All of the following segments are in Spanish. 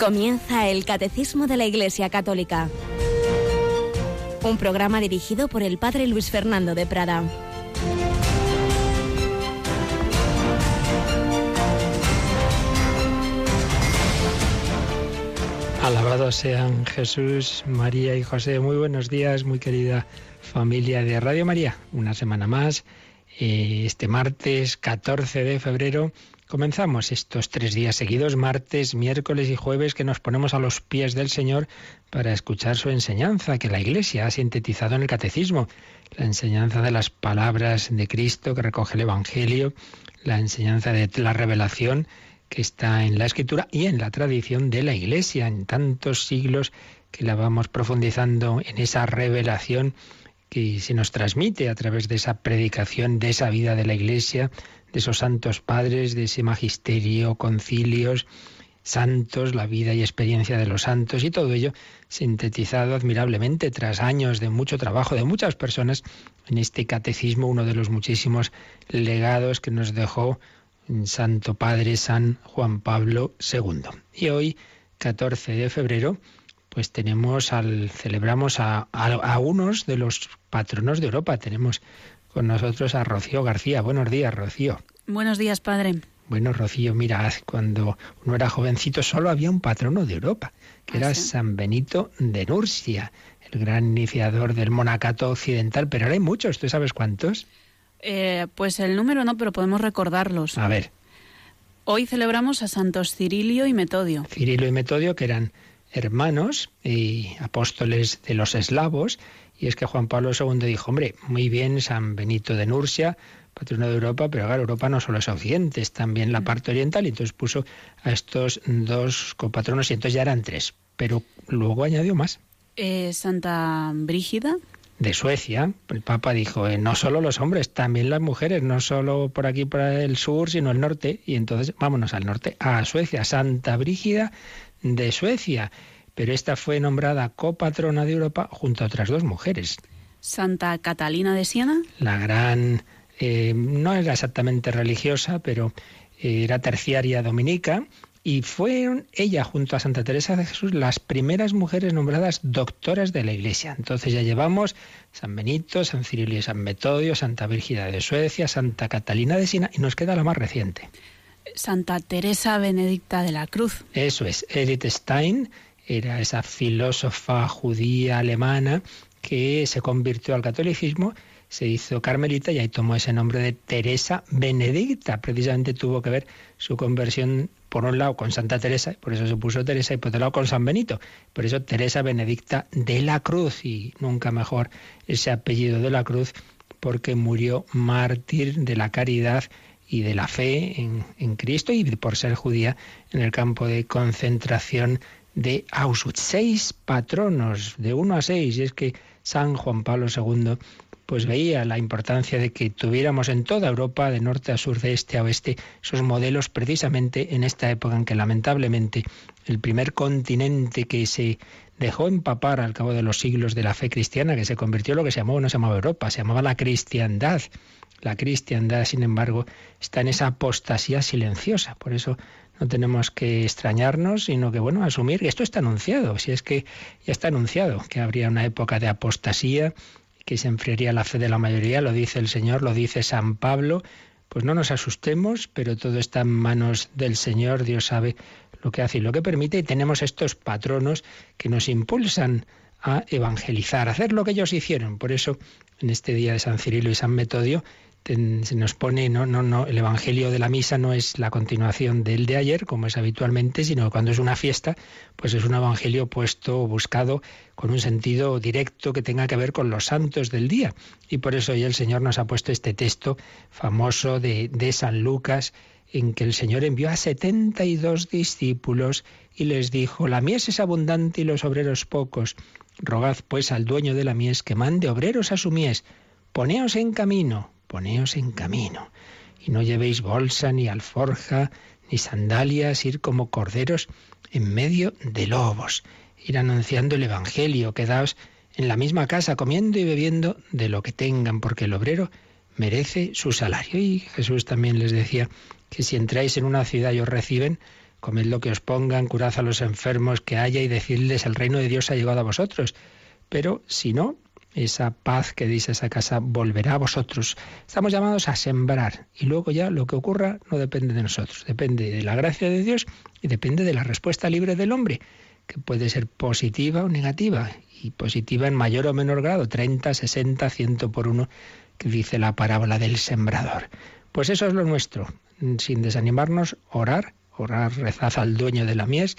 Comienza el Catecismo de la Iglesia Católica, un programa dirigido por el Padre Luis Fernando de Prada. Alabados sean Jesús, María y José. Muy buenos días, muy querida familia de Radio María. Una semana más, eh, este martes 14 de febrero Comenzamos estos tres días seguidos, martes, miércoles y jueves, que nos ponemos a los pies del Señor para escuchar su enseñanza, que la Iglesia ha sintetizado en el Catecismo, la enseñanza de las palabras de Cristo que recoge el Evangelio, la enseñanza de la revelación que está en la Escritura y en la tradición de la Iglesia, en tantos siglos que la vamos profundizando en esa revelación que se nos transmite a través de esa predicación, de esa vida de la Iglesia, de esos santos padres, de ese magisterio, concilios, santos, la vida y experiencia de los santos y todo ello sintetizado admirablemente tras años de mucho trabajo de muchas personas en este catecismo, uno de los muchísimos legados que nos dejó Santo Padre San Juan Pablo II. Y hoy, 14 de febrero, pues tenemos al celebramos a, a, a unos de los patronos de Europa. Tenemos con nosotros a Rocío García. Buenos días, Rocío. Buenos días, padre. Bueno, Rocío, mira, cuando uno era jovencito solo había un patrono de Europa, que era ¿Ah, San Benito de Nursia, el gran iniciador del monacato occidental, pero ahora hay muchos, ¿tú sabes cuántos? Eh, pues el número no, pero podemos recordarlos. A ver. Hoy celebramos a santos Cirilio y Metodio. Cirilio y Metodio, que eran hermanos y apóstoles de los eslavos, y es que Juan Pablo II dijo, hombre, muy bien San Benito de Nursia, patrono de Europa, pero claro, Europa no solo es Occidente, es también la parte oriental, y entonces puso a estos dos copatronos y entonces ya eran tres, pero luego añadió más. Eh, Santa Brígida. De Suecia, el Papa dijo, eh, no solo los hombres, también las mujeres, no solo por aquí, por el sur, sino el norte, y entonces vámonos al norte, a Suecia, Santa Brígida de Suecia pero esta fue nombrada copatrona de Europa junto a otras dos mujeres. Santa Catalina de Siena. La gran, eh, no era exactamente religiosa, pero eh, era terciaria dominica, y fueron ella junto a Santa Teresa de Jesús las primeras mujeres nombradas doctoras de la Iglesia. Entonces ya llevamos San Benito, San Cirilo y San Metodio, Santa Virgida de Suecia, Santa Catalina de Siena y nos queda la más reciente. Santa Teresa Benedicta de la Cruz. Eso es, Edith Stein, era esa filósofa judía alemana que se convirtió al catolicismo, se hizo carmelita y ahí tomó ese nombre de Teresa Benedicta. Precisamente tuvo que ver su conversión por un lado con Santa Teresa, por eso se puso Teresa, y por otro lado con San Benito. Por eso Teresa Benedicta de la Cruz, y nunca mejor ese apellido de la Cruz, porque murió mártir de la caridad y de la fe en, en Cristo y por ser judía en el campo de concentración de Auschwitz. Seis patronos, de uno a seis. Y es que San Juan Pablo II pues veía la importancia de que tuviéramos en toda Europa, de norte a sur, de este a oeste, esos modelos precisamente en esta época en que lamentablemente el primer continente que se dejó empapar al cabo de los siglos de la fe cristiana, que se convirtió en lo que se llamó, no se llamaba Europa, se llamaba la cristiandad. La cristiandad, sin embargo, está en esa apostasía silenciosa. Por eso no tenemos que extrañarnos, sino que, bueno, asumir que esto está anunciado, si es que ya está anunciado, que habría una época de apostasía, que se enfriaría la fe de la mayoría, lo dice el Señor, lo dice San Pablo, pues no nos asustemos, pero todo está en manos del Señor, Dios sabe lo que hace y lo que permite, y tenemos estos patronos que nos impulsan a evangelizar, a hacer lo que ellos hicieron. Por eso, en este día de San Cirilo y San Metodio, se nos pone, no, no, no, el Evangelio de la misa no es la continuación del de ayer, como es habitualmente, sino cuando es una fiesta, pues es un Evangelio puesto, buscado con un sentido directo que tenga que ver con los santos del día. Y por eso hoy el Señor nos ha puesto este texto famoso de, de San Lucas, en que el Señor envió a setenta y dos discípulos y les dijo, la mies es abundante y los obreros pocos. Rogad pues al dueño de la mies que mande obreros a su mies. Poneos en camino poneos en camino, y no llevéis bolsa, ni alforja, ni sandalias, ir como corderos en medio de lobos, ir anunciando el Evangelio, quedaos en la misma casa comiendo y bebiendo de lo que tengan, porque el obrero merece su salario. Y Jesús también les decía que si entráis en una ciudad y os reciben, comed lo que os pongan, curad a los enfermos que haya y decidles el reino de Dios ha llegado a vosotros. Pero si no, esa paz que dice esa casa volverá a vosotros. Estamos llamados a sembrar y luego ya lo que ocurra no depende de nosotros, depende de la gracia de Dios y depende de la respuesta libre del hombre, que puede ser positiva o negativa, y positiva en mayor o menor grado, 30, 60, 100 por uno, que dice la parábola del sembrador. Pues eso es lo nuestro, sin desanimarnos, orar, orar, rezad al dueño de la mies,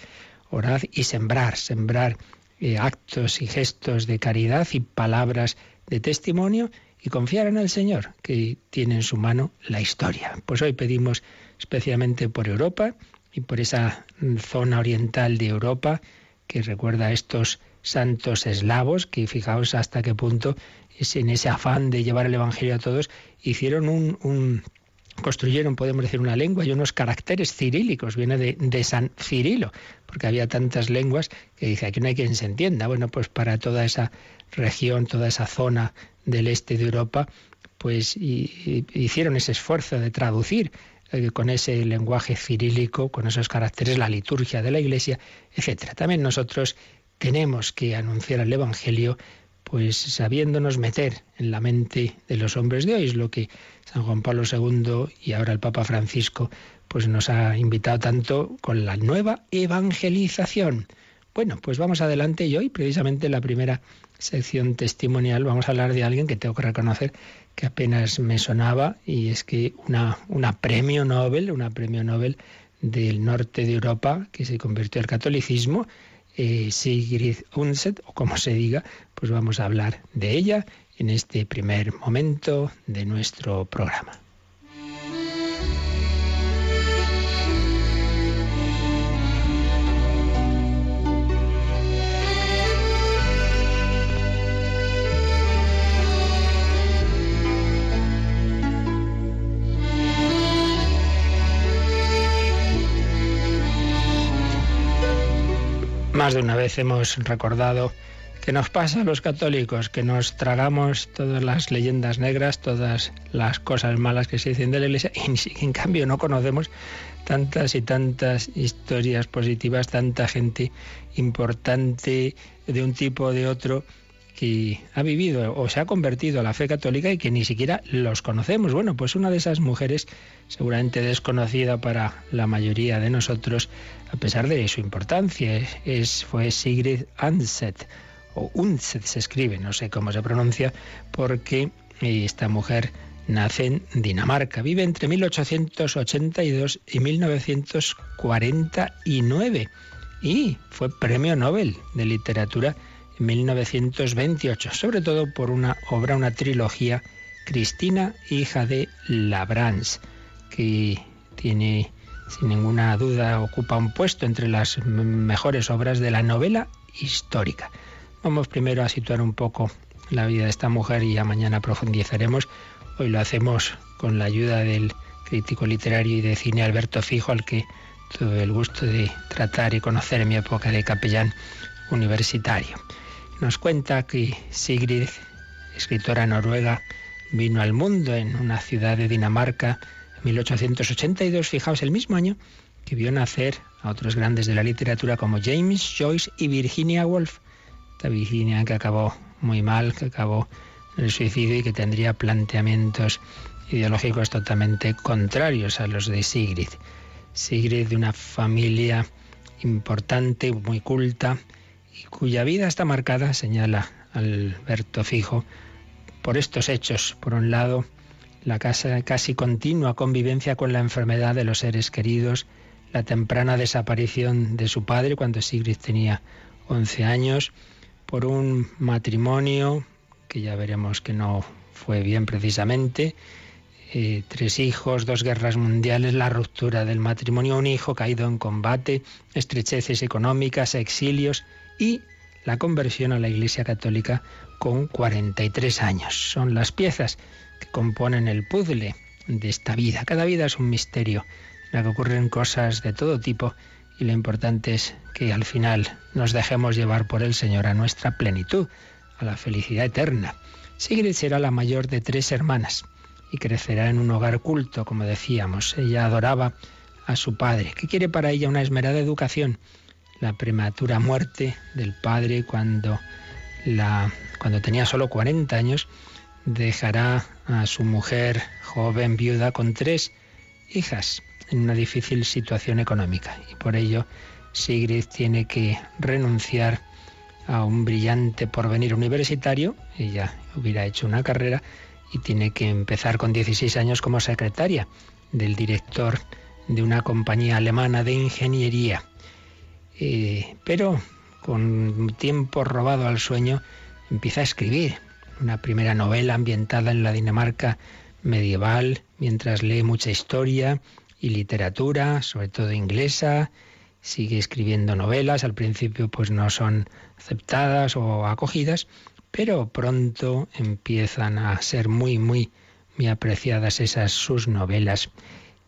orad y sembrar, sembrar eh, actos y gestos de caridad y palabras de testimonio y confiar en el Señor, que tiene en su mano la historia. Pues hoy pedimos especialmente por Europa y por esa zona oriental de Europa que recuerda a estos santos eslavos que fijaos hasta qué punto en ese afán de llevar el Evangelio a todos hicieron un construyeron, podemos decir, una lengua y unos caracteres cirílicos, viene de, San Cirilo, porque había tantas lenguas que dice, aquí no hay quien se entienda. Bueno, pues para toda esa región, toda esa zona del este de Europa, pues hicieron ese esfuerzo de traducir eh, con ese lenguaje cirílico, con esos caracteres, la liturgia de la Iglesia, etcétera. También nosotros tenemos que anunciar el Evangelio pues sabiéndonos meter en la mente de los hombres de hoy, es lo que San Juan Pablo II y ahora el Papa Francisco pues nos ha invitado tanto con la nueva evangelización. Bueno, pues vamos adelante y hoy precisamente en la primera sección testimonial vamos a hablar de alguien que tengo que reconocer que apenas me sonaba y es que una, una premio Nobel, una premio Nobel del norte de Europa que se convirtió al catolicismo, eh, Sigrid Undset, o como se diga, pues vamos a hablar de ella en este primer momento de nuestro programa. Más de una vez hemos recordado que nos pasa a los católicos, que nos tragamos todas las leyendas negras, todas las cosas malas que se dicen de la Iglesia, y en cambio no conocemos tantas y tantas historias positivas, tanta gente importante de un tipo o de otro que ha vivido o se ha convertido a la fe católica y que ni siquiera los conocemos. Bueno, pues una de esas mujeres, seguramente desconocida para la mayoría de nosotros, a pesar de su importancia, es, fue Sigrid Anset, o Unset se escribe, no sé cómo se pronuncia, porque esta mujer nace en Dinamarca, vive entre 1882 y 1949 y fue premio Nobel de Literatura 1928, sobre todo por una obra, una trilogía, Cristina, hija de Labrans, que tiene, sin ninguna duda, ocupa un puesto entre las mejores obras de la novela histórica. Vamos primero a situar un poco la vida de esta mujer y ya mañana profundizaremos. Hoy lo hacemos con la ayuda del crítico literario y de cine Alberto Fijo, al que tuve el gusto de tratar y conocer en mi época de capellán universitario. Nos cuenta que Sigrid, escritora noruega, vino al mundo en una ciudad de Dinamarca en 1882, fijaos, el mismo año que vio nacer a otros grandes de la literatura como James Joyce y Virginia Woolf. Esta Virginia que acabó muy mal, que acabó en el suicidio y que tendría planteamientos ideológicos totalmente contrarios a los de Sigrid. Sigrid de una familia importante, muy culta, y cuya vida está marcada, señala Alberto Fijo, por estos hechos. Por un lado, la casi continua convivencia con la enfermedad de los seres queridos, la temprana desaparición de su padre cuando Sigrid tenía 11 años, por un matrimonio que ya veremos que no fue bien precisamente, eh, tres hijos, dos guerras mundiales, la ruptura del matrimonio, un hijo caído en combate, estrecheces económicas, exilios, y la conversión a la Iglesia Católica con 43 años. Son las piezas que componen el puzzle de esta vida. Cada vida es un misterio en la que ocurren cosas de todo tipo y lo importante es que al final nos dejemos llevar por el Señor a nuestra plenitud, a la felicidad eterna. Sigrid será la mayor de tres hermanas y crecerá en un hogar culto, como decíamos. Ella adoraba a su padre, que quiere para ella una esmerada educación. La prematura muerte del padre cuando, la, cuando tenía solo 40 años dejará a su mujer joven viuda con tres hijas en una difícil situación económica y por ello Sigrid tiene que renunciar a un brillante porvenir universitario, ella hubiera hecho una carrera y tiene que empezar con 16 años como secretaria del director de una compañía alemana de ingeniería. Pero con tiempo robado al sueño empieza a escribir una primera novela ambientada en la Dinamarca medieval, mientras lee mucha historia y literatura, sobre todo inglesa, sigue escribiendo novelas, al principio pues no son aceptadas o acogidas, pero pronto empiezan a ser muy, muy, muy apreciadas esas sus novelas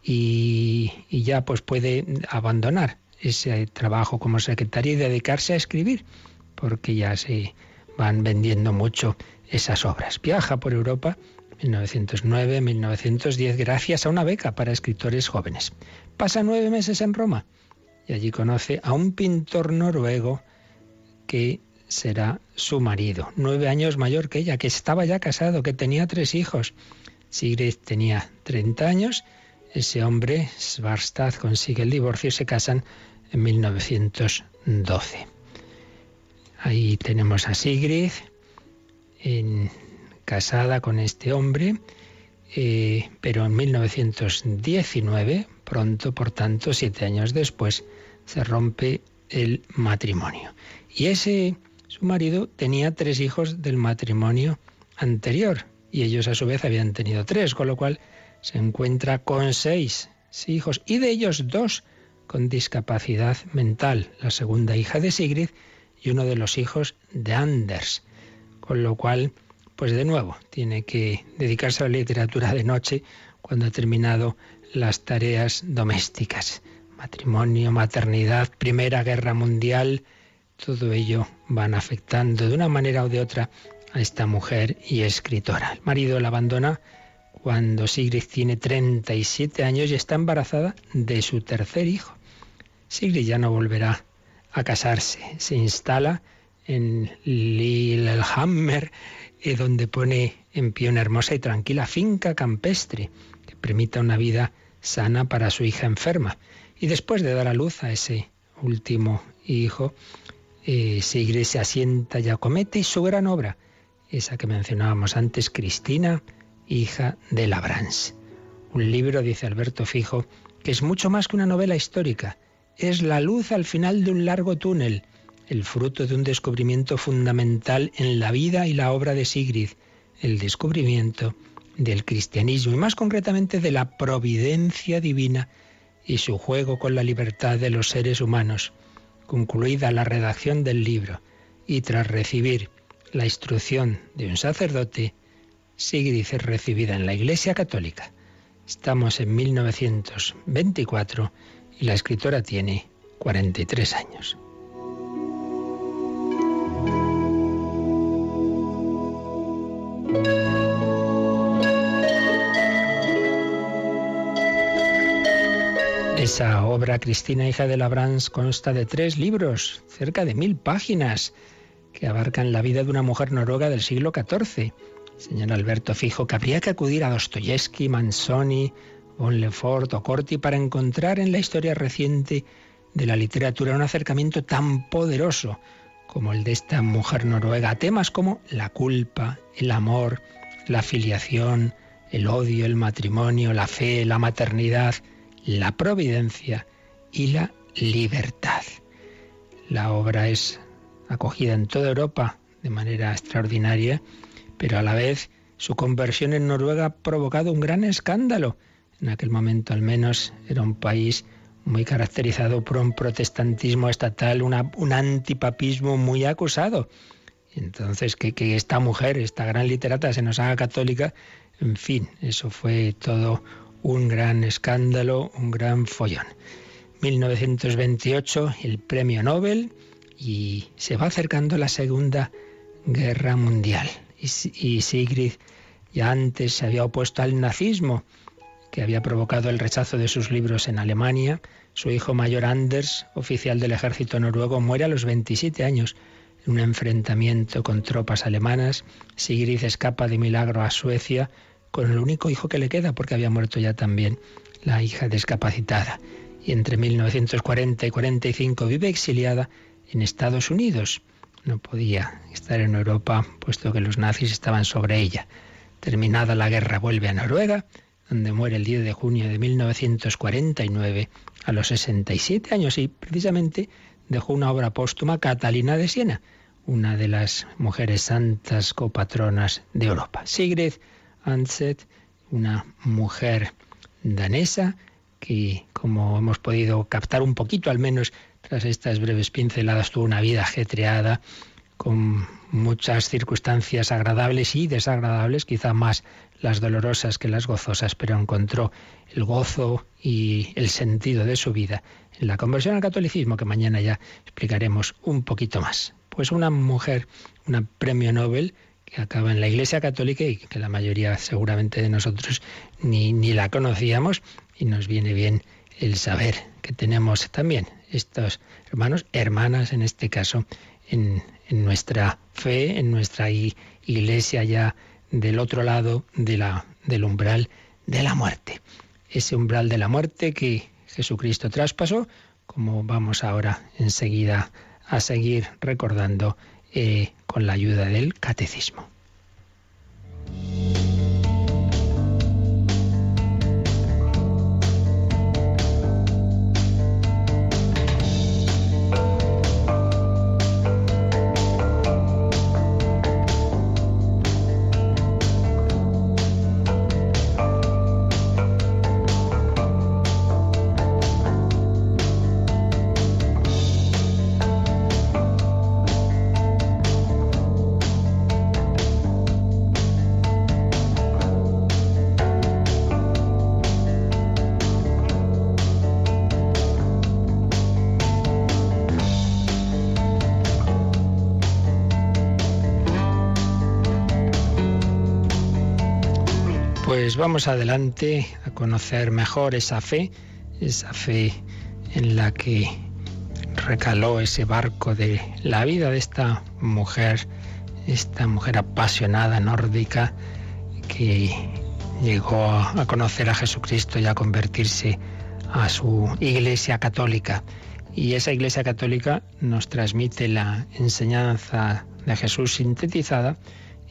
y, y ya pues puede abandonar ese trabajo como secretaria y dedicarse a escribir, porque ya se van vendiendo mucho esas obras. Viaja por Europa 1909-1910 gracias a una beca para escritores jóvenes. Pasa nueve meses en Roma y allí conoce a un pintor noruego que será su marido, nueve años mayor que ella, que estaba ya casado, que tenía tres hijos. Sigrid tenía 30 años, ese hombre, Svarstad, consigue el divorcio y se casan en 1912. Ahí tenemos a Sigrid casada con este hombre, eh, pero en 1919, pronto, por tanto, siete años después, se rompe el matrimonio. Y ese, su marido, tenía tres hijos del matrimonio anterior, y ellos a su vez habían tenido tres, con lo cual se encuentra con seis hijos, y de ellos dos con discapacidad mental, la segunda hija de Sigrid y uno de los hijos de Anders, con lo cual, pues de nuevo, tiene que dedicarse a la literatura de noche cuando ha terminado las tareas domésticas. Matrimonio, maternidad, Primera Guerra Mundial, todo ello van afectando de una manera o de otra a esta mujer y escritora. El marido la abandona cuando Sigrid tiene 37 años y está embarazada de su tercer hijo. Sigrid ya no volverá a casarse. Se instala en Lillehammer, eh, donde pone en pie una hermosa y tranquila finca campestre que permita una vida sana para su hija enferma. Y después de dar a luz a ese último hijo, eh, Sigrid se asienta y acomete su gran obra, esa que mencionábamos antes, Cristina, hija de Labrans. Un libro, dice Alberto Fijo, que es mucho más que una novela histórica, es la luz al final de un largo túnel, el fruto de un descubrimiento fundamental en la vida y la obra de Sigrid, el descubrimiento del cristianismo y más concretamente de la providencia divina y su juego con la libertad de los seres humanos. Concluida la redacción del libro y tras recibir la instrucción de un sacerdote, Sigrid es recibida en la Iglesia Católica. Estamos en 1924 y la escritora tiene 43 años. Esa obra, Cristina, hija de Labrans, consta de tres libros, cerca de mil páginas, que abarcan la vida de una mujer noruega del siglo XIV. Señor Alberto Fijo, que habría que acudir a Dostoyevsky, Manzoni, Von Lefort o Corti para encontrar en la historia reciente de la literatura un acercamiento tan poderoso como el de esta mujer noruega a temas como la culpa, el amor, la filiación, el odio, el matrimonio, la fe, la maternidad, la providencia y la libertad. La obra es acogida en toda Europa de manera extraordinaria, pero a la vez su conversión en Noruega ha provocado un gran escándalo. En aquel momento al menos era un país muy caracterizado por un protestantismo estatal, un antipapismo muy acusado. Entonces, que, que esta mujer, esta gran literata, se nos haga católica, en fin, eso fue todo un gran escándalo, un gran follón. 1928, el premio Nobel, y se va acercando la Segunda Guerra Mundial. Y, Sigrid ya antes se había opuesto al nazismo, que había provocado el rechazo de sus libros en Alemania. Su hijo mayor Anders, oficial del ejército noruego, muere a los 27 años en un enfrentamiento con tropas alemanas. Sigrid escapa de milagro a Suecia con el único hijo que le queda, porque había muerto ya también la hija discapacitada. Y entre 1940 y 45 vive exiliada en Estados Unidos. No podía estar en Europa, puesto que los nazis estaban sobre ella. Terminada la guerra, vuelve a Noruega, donde muere el 10 de junio de 1949 a los 67 años y precisamente dejó una obra póstuma, Catalina de Siena, una de las mujeres santas copatronas de Europa. Sigrid Anset, una mujer danesa que, como hemos podido captar un poquito al menos tras estas breves pinceladas, tuvo una vida ajetreada, con muchas circunstancias agradables y desagradables, quizá más las dolorosas que las gozosas, pero encontró el gozo y el sentido de su vida en la conversión al catolicismo, que mañana ya explicaremos un poquito más. Pues una mujer, una premio Nobel, que acaba en la Iglesia Católica y que la mayoría seguramente de nosotros ni, ni la conocíamos y nos viene bien el saber que tenemos también estos hermanos, hermanas en este caso, en, nuestra fe, en nuestra iglesia ya del otro lado de la, del umbral de la muerte. Ese umbral de la muerte que Jesucristo traspasó, como vamos ahora enseguida a seguir recordando eh, con la ayuda del catecismo. Vamos adelante a conocer mejor esa fe, esa fe en la que recaló ese barco de la vida de esta mujer, esta mujer apasionada nórdica que llegó a conocer a Jesucristo y a convertirse a su iglesia católica. Y esa iglesia católica nos transmite la enseñanza de Jesús sintetizada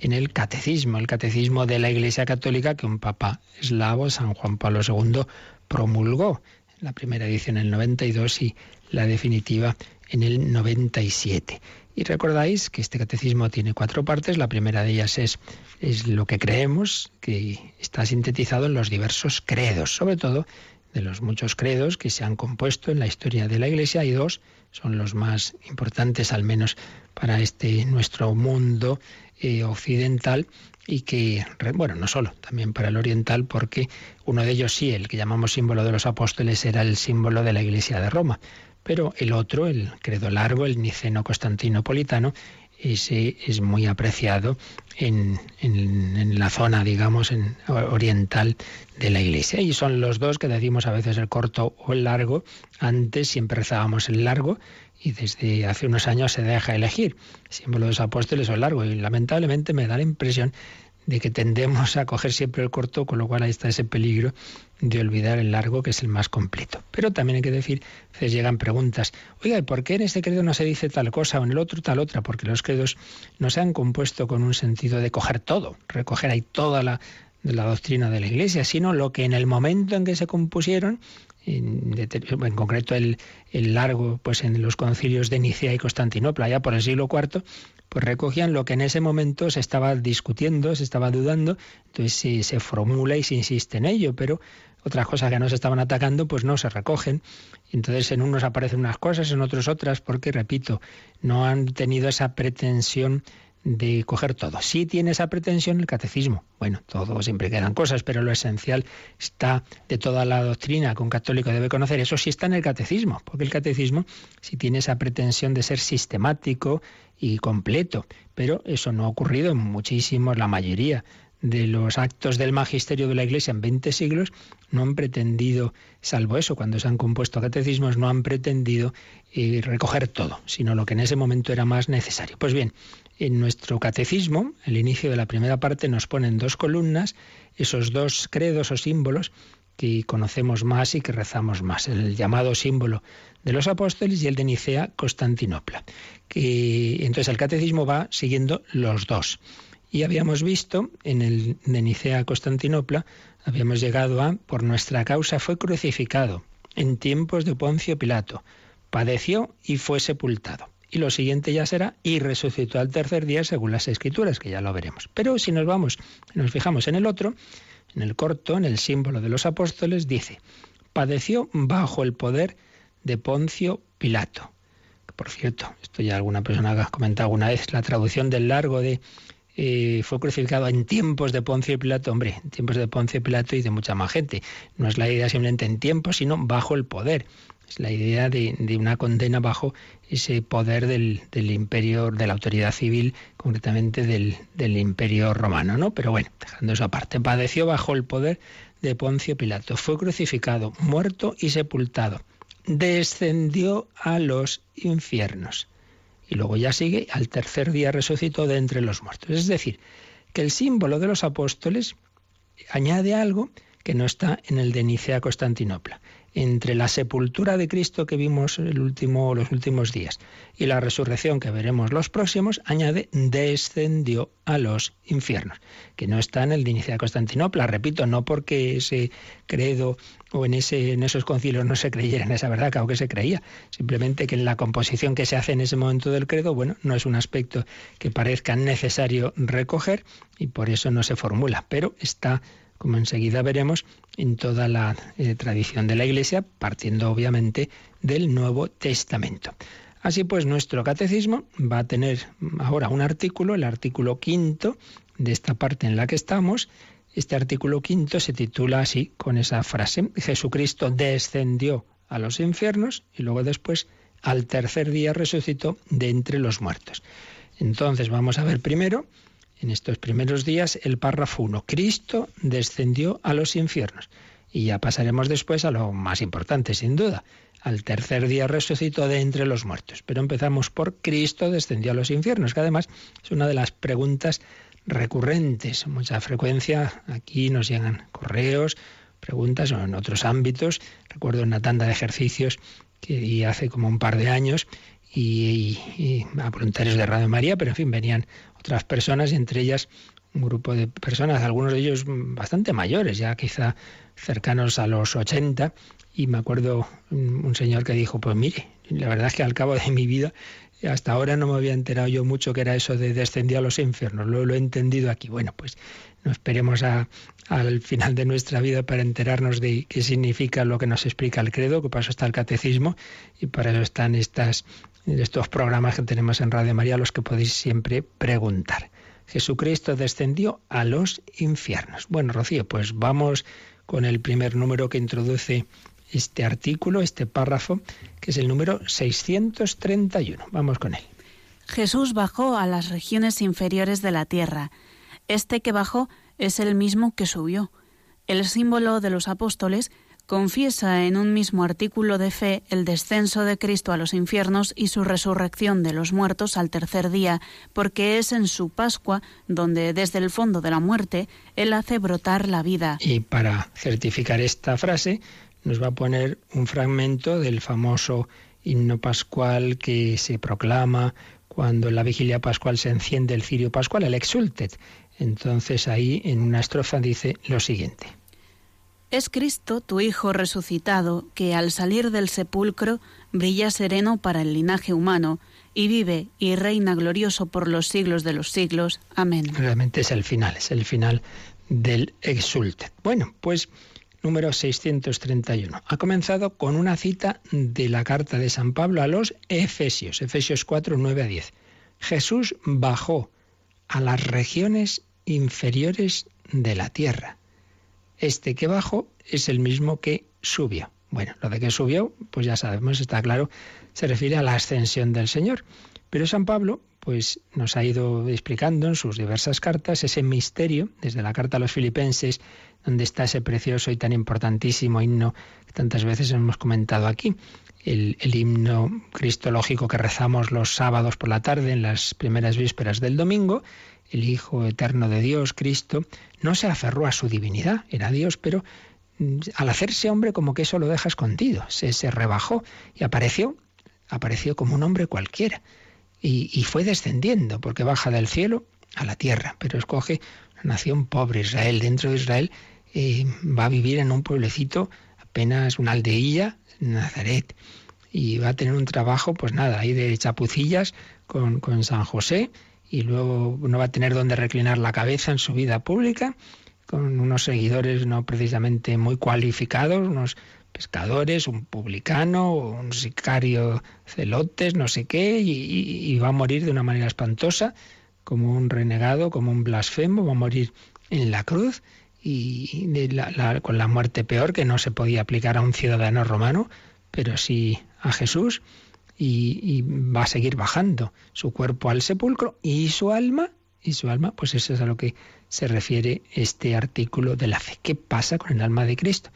en el catecismo, el catecismo de la Iglesia Católica que un papa eslavo, San Juan Pablo II, promulgó. La primera edición en el 92 y la definitiva en el 97. Y recordáis que este catecismo tiene cuatro partes. La primera de ellas es, es lo que creemos, que está sintetizado en los diversos credos, sobre todo de los muchos credos que se han compuesto en la historia de la Iglesia. Hay dos, son los más importantes, al menos para este nuestro mundo eh, occidental y que, bueno, no solo, también para el oriental, porque uno de ellos sí, el que llamamos símbolo de los apóstoles, era el símbolo de la Iglesia de Roma, pero el otro, el credo largo, el niceno constantinopolitano, ese es muy apreciado en, en, la zona, digamos, en, oriental de la iglesia. Y son los dos que decimos a veces el corto o el largo. Antes siempre rezábamos el largo y desde hace unos años se deja elegir símbolo de los apóstoles el largo y lamentablemente me da la impresión de que tendemos a coger siempre el corto, con lo cual ahí está ese peligro de olvidar el largo, que es el más completo. Pero también hay que decir, veces llegan preguntas, oiga, ¿y por qué en este credo no se dice tal cosa o en el otro tal otra? Porque los credos no se han compuesto con un sentido de coger todo, recoger ahí toda la, la doctrina de la Iglesia, sino lo que en el momento en que se compusieron en, concreto el, el, largo, pues en los concilios de Nicea y Constantinopla, ya por el siglo IV, pues recogían lo que en ese momento se estaba discutiendo, se estaba dudando, entonces se, se formula y se insiste en ello, pero otras cosas que no se estaban atacando, pues no se recogen. Entonces en unos aparecen unas cosas, en otros otras, porque, repito, no han tenido esa pretensión de coger todo. Sí tiene esa pretensión el catecismo. Bueno, todo siempre quedan cosas, pero lo esencial está de toda la doctrina que un católico debe conocer. Eso sí está en el catecismo, porque el catecismo sí tiene esa pretensión de ser sistemático y completo, pero eso no ha ocurrido en muchísimos, la mayoría de los actos del magisterio de la Iglesia en 20 siglos no han pretendido, salvo eso, cuando se han compuesto catecismos, no han pretendido eh, recoger todo, sino lo que en ese momento era más necesario. Pues bien, en nuestro catecismo, el inicio de la primera parte nos ponen dos columnas, esos dos credos o símbolos que conocemos más y que rezamos más, el llamado símbolo de los apóstoles y el de Nicea Constantinopla. Que, entonces el catecismo va siguiendo los dos. Y habíamos visto en el de Nicea Constantinopla, habíamos llegado a, por nuestra causa fue crucificado en tiempos de Poncio Pilato, padeció y fue sepultado. Y lo siguiente ya será, y resucitó al tercer día según las escrituras, que ya lo veremos. Pero si nos vamos, nos fijamos en el otro, en el corto, en el símbolo de los apóstoles, dice, padeció bajo el poder de Poncio Pilato. Por cierto, esto ya alguna persona ha comentado alguna vez, la traducción del largo de fue crucificado en tiempos de Poncio Pilato, hombre, en tiempos de Poncio Pilato y de mucha más gente. No es la idea simplemente en tiempos, sino bajo el poder. Es la idea de, una condena bajo ese poder del, imperio, de la autoridad civil, concretamente del, del imperio romano, ¿no? Pero bueno, dejando eso aparte, padeció bajo el poder de Poncio Pilato, fue crucificado, muerto y sepultado, descendió a los infiernos y luego ya sigue, al tercer día resucitó de entre los muertos. Es decir, que el símbolo de los apóstoles añade algo que no está en el de Nicea Constantinopla entre la sepultura de Cristo que vimos el último, los últimos días y la resurrección que veremos los próximos, añade descendió a los infiernos, que no está en el de Inicia Constantinopla, repito, no porque ese credo o en, ese, en esos concilios no se creyera en esa verdad, que aunque se creía, simplemente que en la composición que se hace en ese momento del credo, bueno, no es un aspecto que parezca necesario recoger y por eso no se formula, pero está como enseguida veremos, en toda la eh, tradición de la Iglesia, partiendo obviamente del Nuevo Testamento. Así pues, nuestro catecismo va a tener ahora un artículo, el artículo quinto de esta parte en la que estamos. Este artículo quinto se titula así, con esa frase, Jesucristo descendió a los infiernos y luego después al tercer día resucitó de entre los muertos. Entonces vamos a ver primero en estos primeros días el párrafo 1. Cristo descendió a los infiernos. Y ya pasaremos después a lo más importante, sin duda. Al tercer día resucitó de entre los muertos. Pero empezamos por Cristo descendió a los infiernos, que además es una de las preguntas recurrentes. Mucha frecuencia aquí nos llegan correos, preguntas o en otros ámbitos. Recuerdo una tanda de ejercicios que hace como un par de años y, y, a voluntarios de Radio María, pero en fin, venían otras personas entre ellas un grupo de personas, algunos de ellos bastante mayores, ya quizá cercanos a los 80, y me acuerdo un señor que dijo, pues mire, la verdad es que al cabo de mi vida hasta ahora no me había enterado yo mucho que era eso de descendió a los infiernos, lo, lo he entendido aquí. Bueno, pues no esperemos al final de nuestra vida para enterarnos de qué significa lo que nos explica el credo, que para eso está el catecismo y para eso están estas estos programas que tenemos en Radio María, los que podéis siempre preguntar. Jesucristo descendió a los infiernos. Bueno, Rocío, pues vamos con el primer número que introduce este artículo, este párrafo, que es el número 631. Vamos con él. Jesús bajó a las regiones inferiores de la tierra. Este que bajó es el mismo que subió. El símbolo de los apóstoles confiesa en un mismo artículo de fe el descenso de Cristo a los infiernos y su resurrección de los muertos al tercer día, porque es en su Pascua donde desde el fondo de la muerte Él hace brotar la vida. Y para certificar esta frase nos va a poner un fragmento del famoso himno pascual que se proclama cuando en la vigilia pascual se enciende el cirio pascual, el exultet. Entonces ahí en una estrofa dice lo siguiente. Es Cristo, tu Hijo resucitado, que al salir del sepulcro brilla sereno para el linaje humano y vive y reina glorioso por los siglos de los siglos. Amén. Realmente es el final, es el final del exulte. Bueno, pues número 631. Ha comenzado con una cita de la carta de San Pablo a los Efesios, Efesios 4, 9 a 10. Jesús bajó a las regiones inferiores de la tierra este que bajó es el mismo que subió. Bueno, lo de que subió, pues ya sabemos, está claro, se refiere a la ascensión del Señor. Pero San Pablo pues nos ha ido explicando en sus diversas cartas ese misterio, desde la carta a los filipenses, donde está ese precioso y tan importantísimo himno que tantas veces hemos comentado aquí, el, el, himno cristológico que rezamos los sábados por la tarde en las primeras vísperas del domingo, el Hijo eterno de Dios, Cristo, no se aferró a su divinidad, era Dios, pero mm, al hacerse hombre como que eso lo deja escondido, se, rebajó y apareció, apareció como un hombre cualquiera y, fue descendiendo, porque baja del cielo a la tierra, pero escoge una nación pobre, Israel. Dentro de Israel eh, va a vivir en un pueblecito, apenas una aldeilla, Nazaret, y va a tener un trabajo, pues nada, ahí de chapucillas con San José, y luego no va a tener donde reclinar la cabeza en su vida pública, con unos seguidores no precisamente muy cualificados, unos pescadores, un publicano, un sicario celotes, no sé qué, y, va a morir de una manera espantosa, como un renegado, como un blasfemo, va a morir en la cruz y con la muerte peor que no se podía aplicar a un ciudadano romano, pero sí a Jesús, y, va a seguir bajando su cuerpo al sepulcro y su alma, y su alma, pues eso es a lo que se refiere este artículo de la fe. ¿Qué pasa con el alma de Cristo?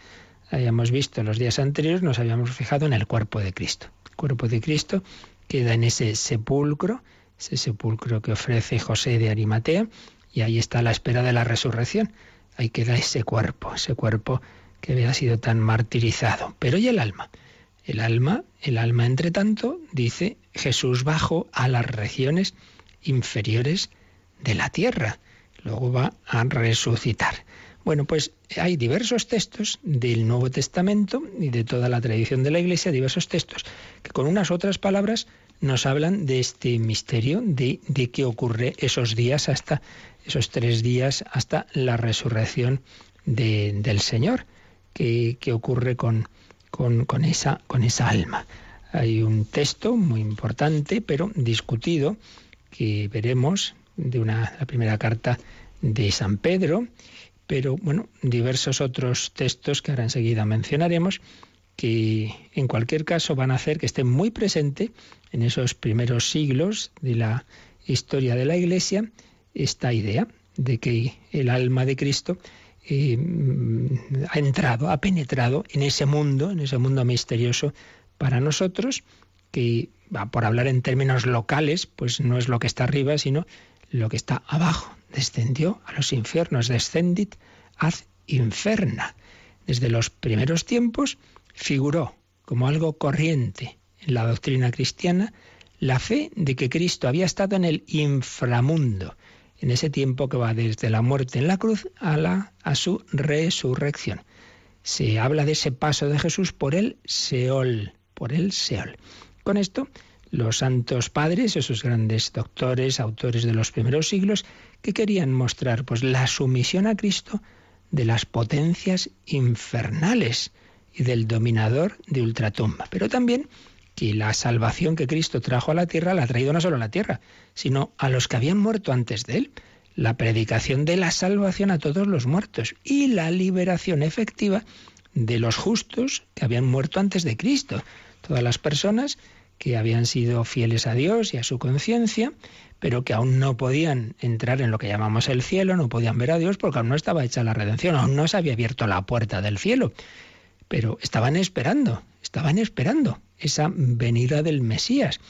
habíamos visto los días anteriores, nos habíamos fijado en el cuerpo de Cristo. El cuerpo de Cristo queda en ese sepulcro, ese sepulcro que ofrece José de Arimatea, y ahí está la espera de la resurrección. Ahí queda ese cuerpo, ese cuerpo que había sido tan martirizado. Pero ¿y el alma? El alma, el alma, entre tanto, dice Jesús bajó a las regiones inferiores de la tierra. Luego va a resucitar. Bueno, pues hay diversos textos del Nuevo Testamento y de toda la tradición de la Iglesia, diversos textos que con unas otras palabras nos hablan de este misterio, de, de qué ocurre esos días hasta, esos tres días hasta la resurrección del Señor, qué, ocurre con, con, esa, con esa alma. Hay un texto muy importante, pero discutido, que veremos de una, la primera carta de San Pedro, pero bueno, diversos otros textos que ahora enseguida mencionaremos, que en cualquier caso van a hacer que esté muy presente en esos primeros siglos de la historia de la Iglesia esta idea de que el alma de Cristo eh, ha entrado, ha penetrado en ese mundo, en ese mundo misterioso para nosotros, que por hablar en términos locales, pues no es lo que está arriba, sino lo que está abajo, descendió a los infiernos, descendit ad inferna. Desde los primeros tiempos figuró como algo corriente en la doctrina cristiana la fe de que Cristo había estado en el inframundo, en ese tiempo que va desde la muerte en la cruz a, la, a su resurrección. Se habla de ese paso de Jesús por el Seol, por el Seol. Con esto los santos padres, esos grandes doctores, autores de los primeros siglos, que querían mostrar pues la sumisión a Cristo de las potencias infernales y del dominador de ultratumba, pero también que la salvación que Cristo trajo a la tierra la ha traído no solo a la tierra, sino a los que habían muerto antes de él. La predicación de la salvación a todos los muertos y la liberación efectiva de los justos que habían muerto antes de Cristo. Todas las personas que habían sido fieles a Dios y a su conciencia, pero que aún no podían entrar en lo que llamamos el cielo, no podían ver a Dios porque aún no estaba hecha la redención, aún no se había abierto la puerta del cielo. Pero estaban esperando, estaban esperando esa venida del Mesías.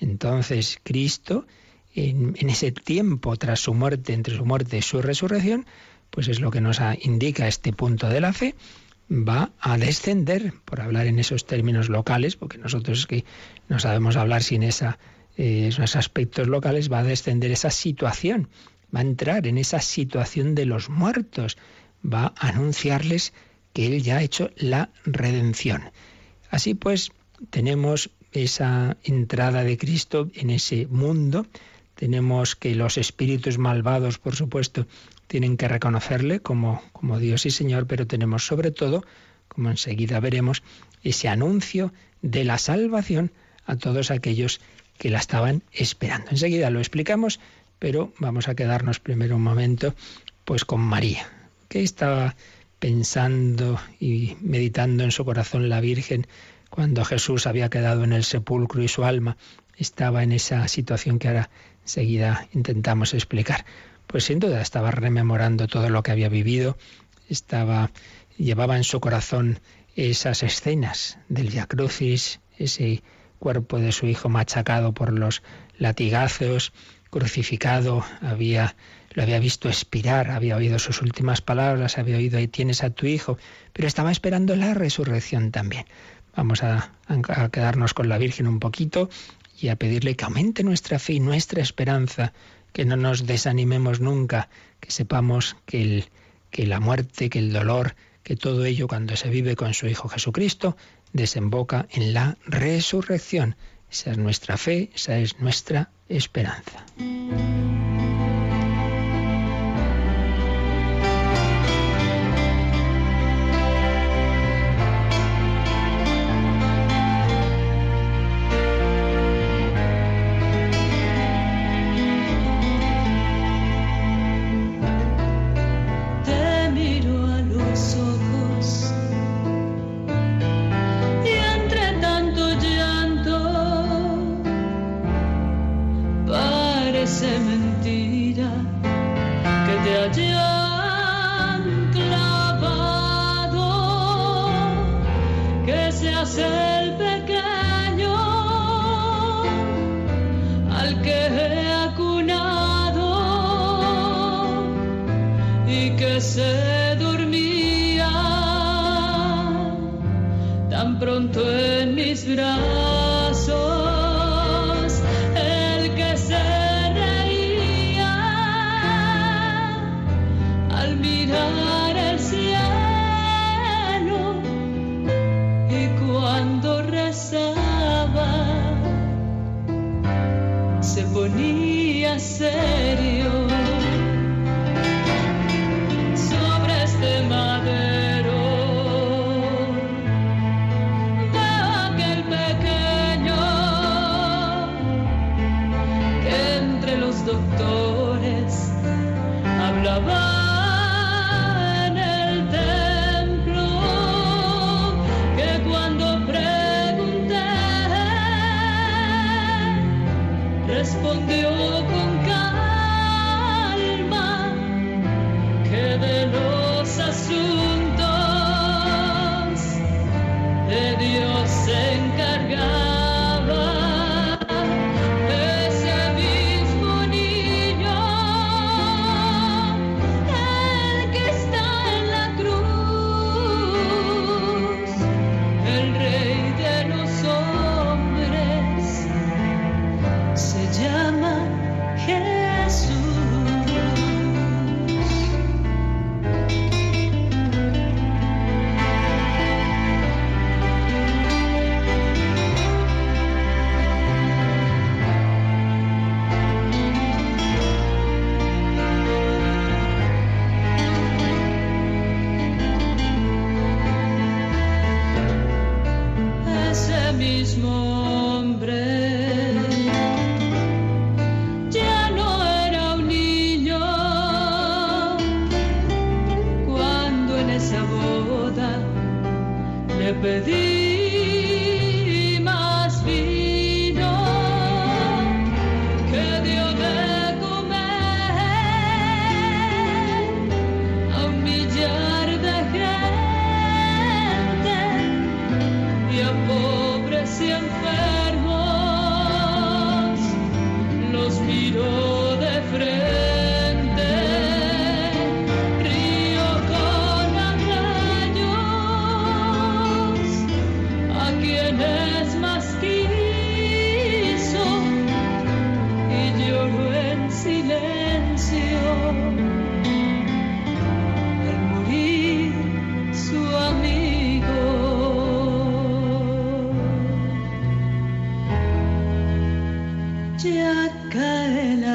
Entonces Cristo, en, ese tiempo tras su muerte, entre su muerte y su resurrección, pues es lo que nos indica este punto de la fe, va a descender, por hablar en esos términos locales, porque nosotros es que no sabemos hablar sin esa, eh, esos aspectos locales, va a descender esa situación, va a entrar en esa situación de los muertos, va a anunciarles que Él ya ha hecho la redención. Así pues, tenemos esa entrada de Cristo en ese mundo, tenemos que los espíritus malvados, por supuesto, tienen que reconocerle como, como Dios y Señor, pero tenemos sobre todo, como enseguida veremos, ese anuncio de la salvación a todos aquellos que la estaban esperando. Enseguida lo explicamos, pero vamos a quedarnos primero un momento pues con María, que estaba pensando y meditando en su corazón la Virgen cuando Jesús había quedado en el sepulcro y su alma estaba en esa situación que ahora enseguida intentamos explicar. Pues sin duda estaba rememorando todo lo que había vivido, estaba llevaba en su corazón esas escenas del Via Crucis, ese cuerpo de su hijo machacado por los latigazos, crucificado, había lo había visto expirar, había oído sus últimas palabras, había oído ahí tienes a tu hijo, pero estaba esperando la resurrección también. Vamos a, a quedarnos con la Virgen un poquito y a pedirle que aumente nuestra fe y nuestra esperanza, que no nos desanimemos nunca, que sepamos que, el, que la muerte, que el dolor, que todo ello cuando se vive con su Hijo Jesucristo desemboca en la resurrección. Esa es nuestra fe, esa es nuestra esperanza.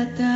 kata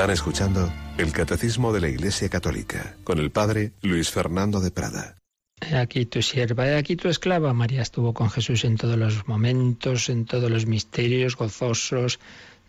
Están escuchando el Catecismo de la Iglesia Católica con el Padre Luis Fernando de Prada. aquí tu sierva, he aquí tu esclava. María estuvo con Jesús en todos los momentos, en todos los misterios gozosos,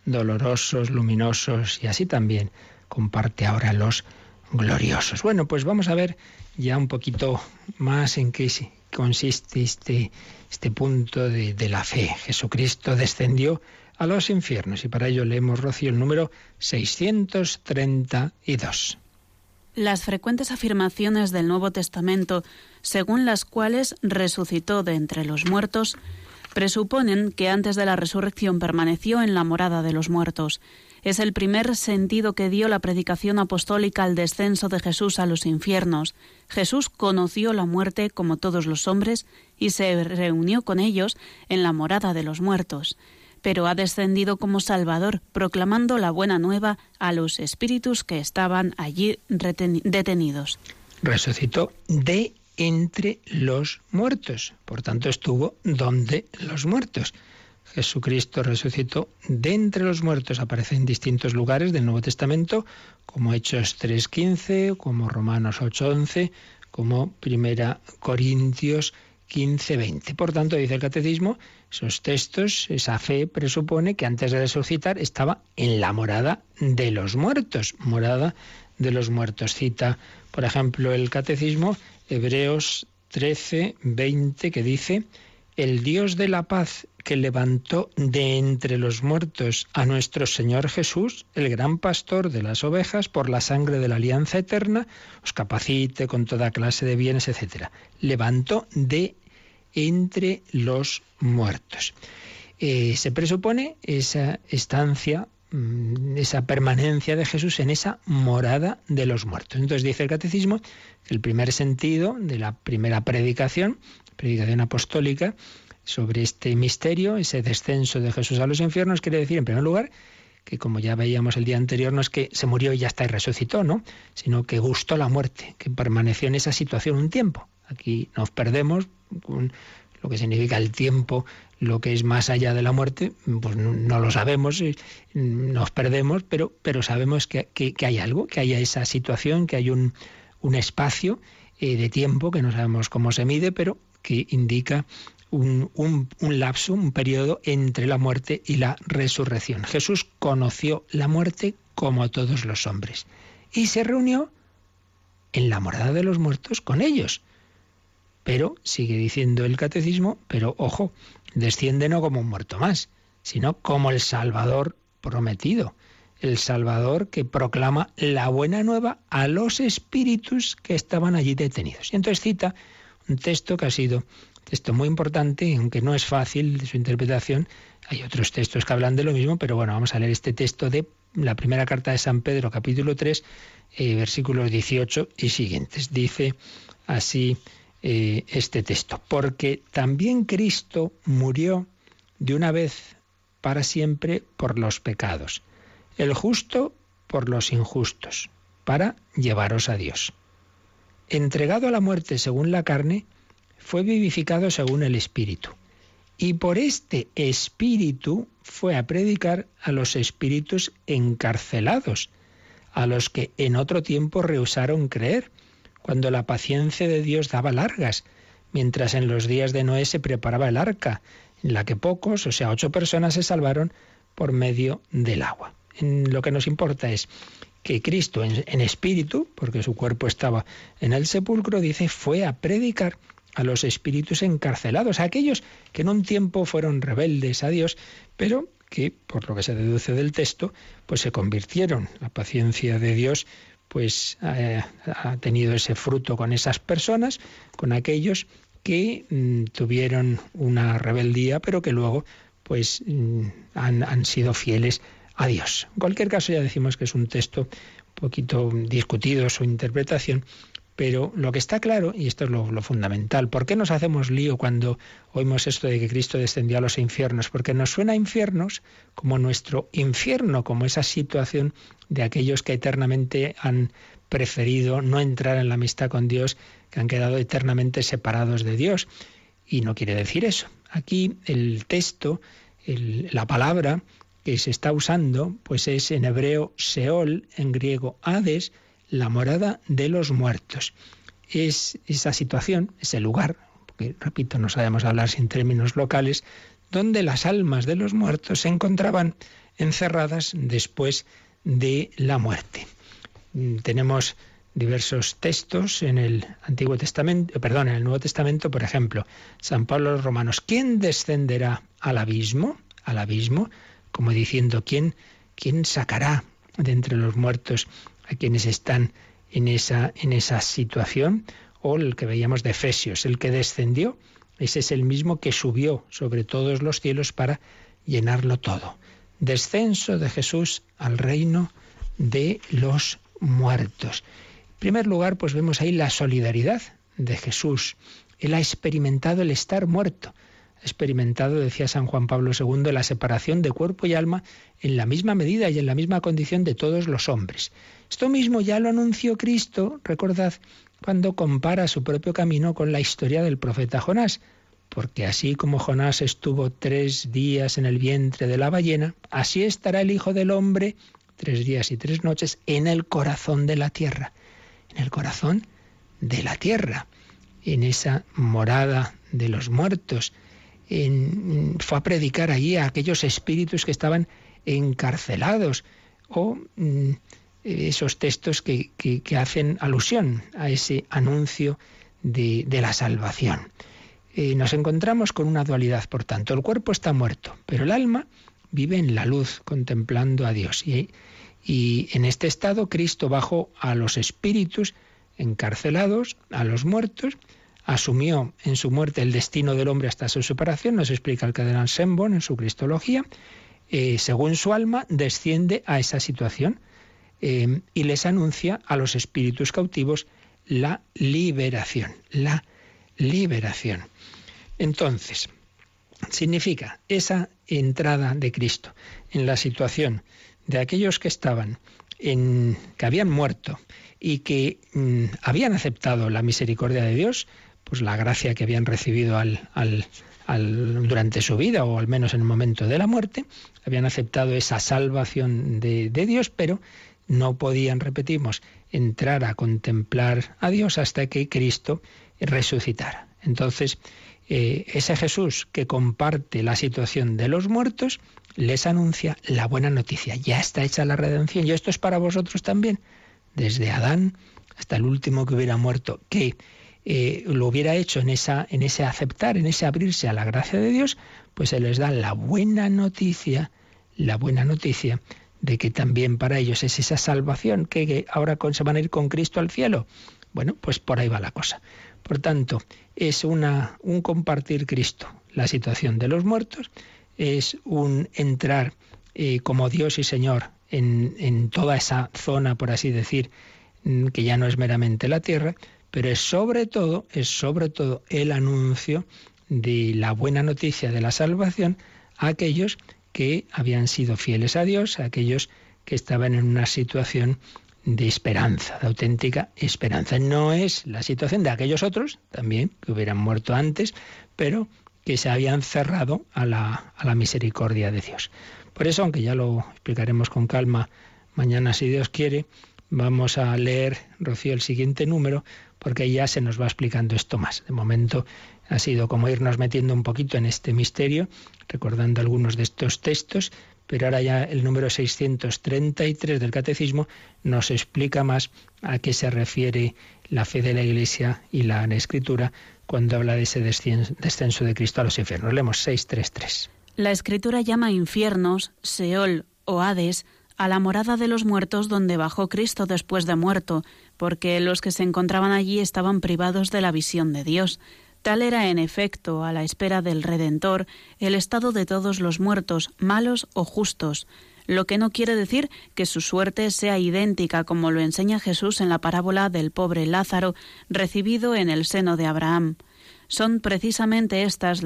dolorosos, luminosos, y así también comparte ahora los gloriosos. Bueno, pues vamos a ver ya un poquito más en qué consiste este, este punto de la fe. Jesucristo descendió a los infiernos y para ello leemos, Rocío, el número 632. Las frecuentes afirmaciones del Nuevo Testamento, según las cuales resucitó de entre los muertos, presuponen que antes de la resurrección permaneció en la morada de los muertos. Es el primer sentido que dio la predicación apostólica al descenso de Jesús a los infiernos. Jesús conoció la muerte como todos los hombres y se reunió con ellos en la morada de los muertos pero ha descendido como Salvador, proclamando la buena nueva a los espíritus que estaban allí detenidos. Resucitó de entre los muertos, por tanto estuvo donde los muertos. Jesucristo resucitó de entre los muertos, aparece en distintos lugares del Nuevo Testamento, como Hechos 3.15, como Romanos 8.11, como Primera Corintios 15.20. Por tanto, dice el Catecismo, esos textos, esa fe presupone que antes de resucitar estaba en la morada de los muertos, morada de los muertos. Cita, por ejemplo, el Catecismo, Hebreos 13, 20, que dice, el Dios de la paz que levantó de entre los muertos a nuestro Señor Jesús, el gran pastor de las ovejas, por la sangre de la alianza eterna, os capacite con toda clase de bienes, etc. Levantó de entre los muertos. Eh, se presupone esa estancia, mm, esa permanencia de Jesús en esa morada de los muertos. Entonces dice el catecismo que el primer sentido de la primera predicación, predicación apostólica, sobre este misterio, ese descenso de Jesús a los infiernos, quiere decir, en primer lugar, que como ya veíamos el día anterior, no es que se murió y ya está y resucitó, ¿no? Sino que gustó la muerte, que permaneció en esa situación un tiempo. Aquí nos perdemos lo que significa el tiempo, lo que es más allá de la muerte, pues no, lo sabemos, nos perdemos, pero, pero sabemos que, hay algo, que haya esa situación, que hay un, un espacio eh, de tiempo que no sabemos cómo se mide, pero que indica un, un, un, lapso, un periodo entre la muerte y la resurrección. Jesús conoció la muerte como todos los hombres y se reunió en la morada de los muertos con ellos. Pero, sigue diciendo el catecismo, pero ojo, desciende no como un muerto más, sino como el Salvador prometido, el Salvador que proclama la buena nueva a los espíritus que estaban allí detenidos. Y entonces cita un texto que ha sido texto muy importante, aunque no es fácil su interpretación. Hay otros textos que hablan de lo mismo, pero bueno, vamos a leer este texto de la primera carta de San Pedro, capítulo 3, eh, versículos 18 y siguientes. Dice así eh, este texto, porque también Cristo murió de una vez para siempre por los pecados, el justo por los injustos, para llevaros a Dios. Entregado a la muerte según la carne, fue vivificado según el Espíritu. Y por este Espíritu fue a predicar a los espíritus encarcelados, a los que en otro tiempo rehusaron creer cuando la paciencia de Dios daba largas, mientras en los días de Noé se preparaba el arca, en la que pocos, o sea, ocho personas se salvaron por medio del agua. En lo que nos importa es que Cristo en, espíritu, porque su cuerpo estaba en el sepulcro, dice, fue a predicar a los espíritus encarcelados, a aquellos que en un tiempo fueron rebeldes a Dios, pero que, por lo que se deduce del texto, pues se convirtieron. La paciencia de Dios pues eh, ha tenido ese fruto con esas personas, con aquellos que mm, tuvieron una rebeldía, pero que luego pues mm, han, han, sido fieles a Dios. En cualquier caso ya decimos que es un texto un poquito discutido su interpretación, pero lo que está claro, y esto es lo, fundamental, ¿por qué nos hacemos lío cuando oímos esto de que Cristo descendió a los infiernos? Porque nos suena a infiernos como nuestro infierno, como esa situación de aquellos que eternamente han preferido no entrar en la amistad con Dios, que han quedado eternamente separados de Dios. Y no quiere decir eso. Aquí el texto, la palabra, que se está usando pues es en hebreo Seol, en griego Hades, la morada de los muertos. Es esa situación, ese lugar, porque repito, no sabemos hablar sin términos locales, donde las almas de los muertos se encontraban encerradas después de la muerte. Mm, tenemos diversos textos en el Antiguo Testamento, perdón, en el Nuevo Testamento, por ejemplo, San Pablo los Romanos, ¿quién descenderá al abismo? Al abismo, como diciendo, ¿quién, quién sacará de entre los muertos a quienes están en esa, en esa situación? O el que veíamos de Efesios, el que descendió, ese es el mismo que subió sobre todos los cielos para llenarlo todo. Descenso de Jesús al reino de los muertos. En primer lugar, pues vemos ahí la solidaridad de Jesús. Él ha experimentado el estar muerto. Experimentado, decía San Juan Pablo II, la separación de cuerpo y alma en la misma medida y en la misma condición de todos los hombres. Esto mismo ya lo anunció Cristo, recordad, cuando compara su propio camino con la historia del profeta Jonás. Porque así como Jonás estuvo tres días en el vientre de la ballena, así estará el Hijo del Hombre tres días y tres noches en el corazón de la tierra, en el corazón de la tierra, en esa morada de los muertos. Fue a predicar allí a aquellos espíritus que estaban encarcelados o mm, esos textos que, hacen alusión a ese anuncio de, la salvación. Eh, nos encontramos con una dualidad, por tanto, el cuerpo está muerto, pero el alma vive en la luz, contemplando a Dios. Y, y en este estado Cristo bajó a los espíritus encarcelados, a los muertos, asumió en su muerte el destino del hombre hasta su separación, nos explica el cardenal Sembon en su Cristología, eh, según su alma desciende a esa situación eh, y les anuncia a los espíritus cautivos la liberación, la liberación. Entonces, significa esa entrada de Cristo en la situación de aquellos que estaban en, que habían muerto y que mm, habían aceptado la misericordia de Dios, pues la gracia que habían recibido al, al, durante su vida o al menos en el momento de la muerte, habían aceptado esa salvación de, de Dios, pero no podían, repetimos, entrar a contemplar a Dios hasta que Cristo resucitara. Entonces, eh, ese Jesús que comparte la situación de los muertos, les anuncia la buena noticia. Ya está hecha la redención y esto es para vosotros también. Desde Adán hasta el último que hubiera muerto, que eh, lo hubiera hecho en, esa, en ese aceptar, en ese abrirse a la gracia de Dios, pues se les da la buena noticia, la buena noticia de que también para ellos es esa salvación, que, ahora se van a ir con Cristo al cielo. Bueno, pues por ahí va la cosa. Por tanto, es una, un compartir Cristo, la situación de los muertos, es un entrar eh, como Dios y Señor en, en toda esa zona, por así decir, mm, que ya no es meramente la tierra, pero es sobre todo, es sobre todo el anuncio de la buena noticia de la salvación a aquellos que habían sido fieles a Dios, a aquellos que estaban en una situación de esperanza, de auténtica esperanza. No es la situación de aquellos otros, también, que hubieran muerto antes, pero que se habían cerrado a la, a la misericordia de Dios. Por eso, aunque ya lo explicaremos con calma mañana si Dios quiere, vamos a leer, Rocío, el siguiente número, porque ya se nos va explicando esto más. De momento ha sido como irnos metiendo un poquito en este misterio, recordando algunos de estos textos, pero ahora ya el número 633 del Catecismo nos explica más a qué se refiere la fe de la Iglesia y la Escritura cuando habla de ese descenso de Cristo a los infiernos. Leemos 633. La Escritura llama infiernos, Seol o Hades a la morada de los muertos donde bajó Cristo después de muerto, porque los que se encontraban allí estaban privados de la visión de Dios. Tal era, en efecto, a la espera del Redentor, el estado de todos los muertos, malos o justos, lo que no quiere decir que su suerte sea idéntica como lo enseña Jesús en la parábola del pobre Lázaro recibido en el seno de Abraham. Son precisamente estas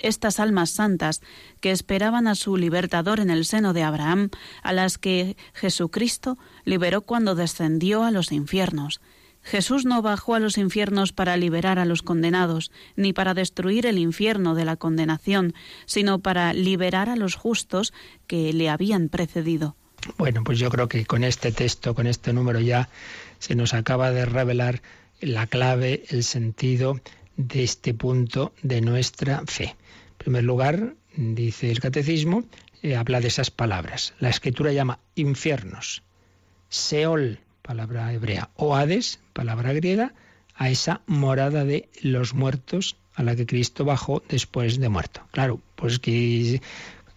estas almas santas que esperaban a su libertador en el seno de Abraham, a las que Jesucristo liberó cuando descendió a los infiernos. Jesús no bajó a los infiernos para liberar a los condenados, ni para destruir el infierno de la condenación, sino para liberar a los justos que le habían precedido. Bueno, pues yo creo que con este texto, con este número ya se nos acaba de revelar la clave, el sentido de este punto de nuestra fe. En primer lugar, dice el catecismo, eh, habla de esas palabras. La escritura llama infiernos, Seol, palabra hebrea, o Hades, palabra griega, a esa morada de los muertos a la que Cristo bajó después de muerto. Claro, pues que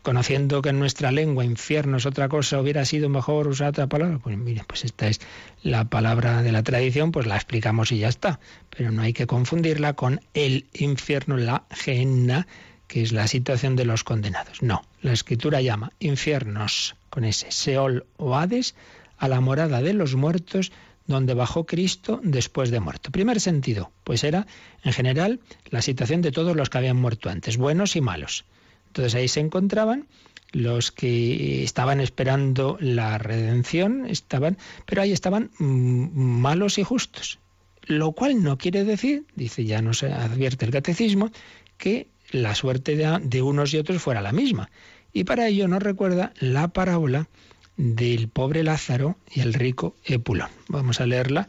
conociendo que en nuestra lengua infierno es otra cosa, hubiera sido mejor usar otra palabra. Pues mire, pues esta es la palabra de la tradición, pues la explicamos y ya está. Pero no hay que confundirla con el infierno, la gehenna, que es la situación de los condenados. No, la escritura llama infiernos con ese Seol o Hades a la morada de los muertos donde bajó Cristo después de muerto. Primer sentido, pues era en general la situación de todos los que habían muerto antes, buenos y malos. Entonces ahí se encontraban los que estaban esperando la redención, estaban, pero ahí estaban mm, malos y justos. Lo cual no quiere decir, dice ya nos advierte el catecismo, que la suerte de, unos y otros fuera la misma. Y para ello nos recuerda la parábola del pobre Lázaro y el rico Epulón. Vamos a leerla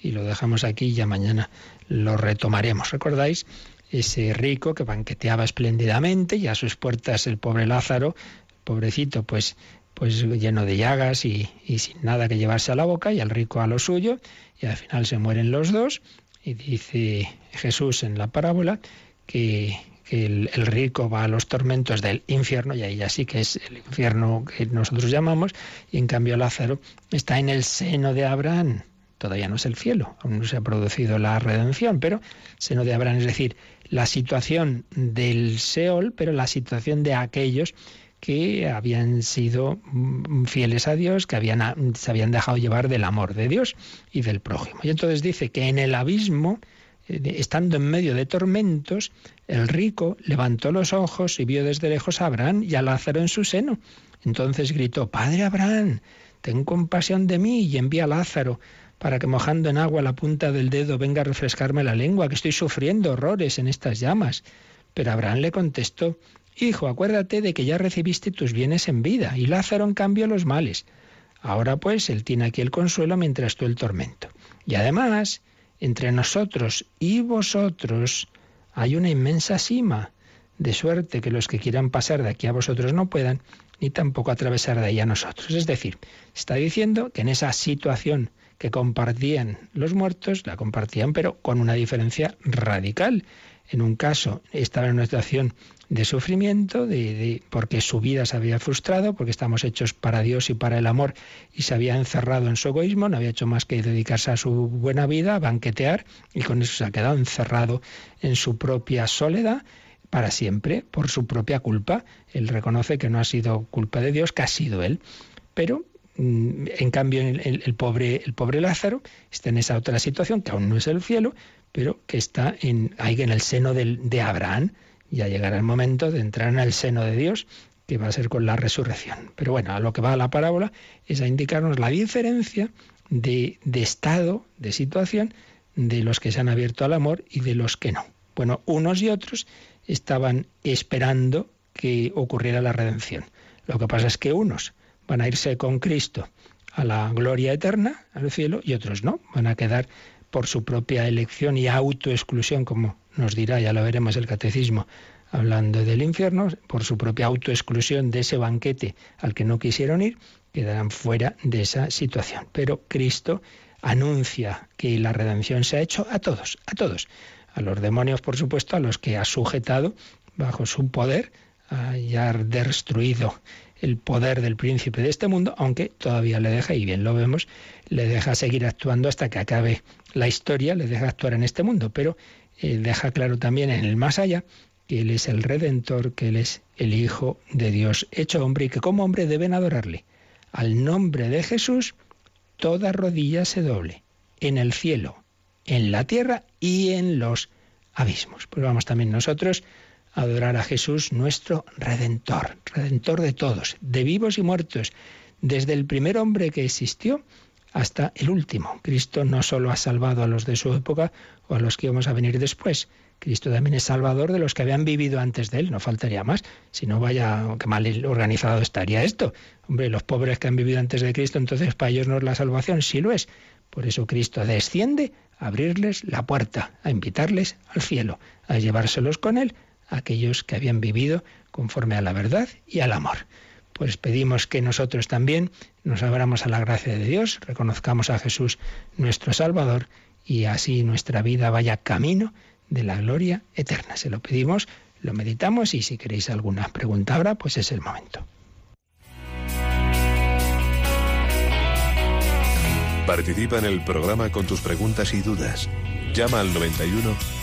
y lo dejamos aquí ya mañana lo retomaremos. ¿Recordáis? Ese rico que banqueteaba espléndidamente y a sus puertas el pobre Lázaro, pobrecito, pues pues lleno de llagas y, sin nada que llevarse a la boca, y el rico a lo suyo, y al final se mueren los dos, y dice Jesús en la parábola que, el, el, rico va a los tormentos del infierno, y ahí ya sí que es el infierno que nosotros llamamos, y en cambio Lázaro está en el seno de Abraham. Todavía no es el cielo, aún no se ha producido la redención, pero seno de Abraham, es decir, la situación del Seol, pero la situación de aquellos que habían sido mm, fieles a Dios, que habían, se habían dejado llevar del amor de Dios y del prójimo. Y entonces dice que en el abismo, eh, estando en medio de tormentos, el rico levantó los ojos y vio desde lejos a Abraham y a Lázaro en su seno. Entonces gritó, Padre Abraham, ten compasión de mí y envía a Lázaro para que mojando en agua la punta del dedo venga a refrescarme la lengua, que estoy sufriendo horrores en estas llamas. Pero Abraham le contestó, Hijo, acuérdate de que ya recibiste tus bienes en vida, y Lázaro en cambio los males. Ahora pues él tiene aquí el consuelo mientras tú el tormento. Y además, entre nosotros y vosotros hay una inmensa sima, de suerte que los que quieran pasar de aquí a vosotros no puedan, ni tampoco atravesar de ahí a nosotros. Es decir, está diciendo que en esa situación que compartían los muertos, la compartían, pero con una diferencia radical. En un caso estaba en una situación de sufrimiento, de, porque su vida se había frustrado, porque estamos hechos para Dios y para el amor, y se había encerrado en su egoísmo, no había hecho más que dedicarse a su buena vida, a banquetear, y con eso se ha quedado encerrado en su propia soledad para siempre, por su propia culpa. Él reconoce que no ha sido culpa de Dios, que ha sido él. Pero en cambio, el, pobre, el pobre Lázaro está en esa otra situación, que aún no es el cielo, pero que está en, ahí en el seno de Abraham. Ya llegará el momento de entrar en el seno de Dios, que va a ser con la resurrección. Pero bueno, a lo que va la parábola es a indicarnos la diferencia de estado, de situación, de los que se han abierto al amor y de los que no. Bueno, unos y otros estaban esperando que ocurriera la redención. Lo que pasa es que unos van a irse con Cristo a la gloria eterna, al cielo, y otros no, van a quedar por su propia elección y autoexclusión, como nos dirá, ya lo veremos el catecismo, hablando del infierno, por su propia autoexclusión de ese banquete al que no quisieron ir, quedarán fuera de esa situación. Pero Cristo anuncia que la redención se ha hecho a todos, a todos, a los demonios, por supuesto, a los que ha sujetado bajo su poder, ya destruido el poder del príncipe de este mundo, aunque todavía le deja, y bien lo vemos, le deja seguir actuando hasta que acabe la historia, le deja actuar en este mundo, pero eh, deja claro también en el más allá que Él es el Redentor, que Él es el Hijo de Dios hecho hombre y que como hombre deben adorarle. Al nombre de Jesús, toda rodilla se doble, en el cielo, en la tierra y en los abismos. Pues vamos también nosotros adorar a Jesús nuestro Redentor, Redentor de todos, de vivos y muertos, desde el primer hombre que existió hasta el último. Cristo no solo ha salvado a los de su época o a los que íbamos a venir después, Cristo también es salvador de los que habían vivido antes de él, no faltaría más. Si no, vaya, qué mal organizado estaría esto. Hombre, los pobres que han vivido antes de Cristo, entonces para ellos no es la salvación, sí lo es. Por eso Cristo desciende a abrirles la puerta, a invitarles al cielo, a llevárselos con él aquellos que habían vivido conforme a la verdad y al amor. Pues pedimos que nosotros también nos abramos a la gracia de Dios, reconozcamos a Jesús nuestro Salvador y así nuestra vida vaya camino de la gloria eterna. Se lo pedimos, lo meditamos y si queréis alguna pregunta ahora, pues es el momento. Participa en el programa con tus preguntas y dudas. Llama al 91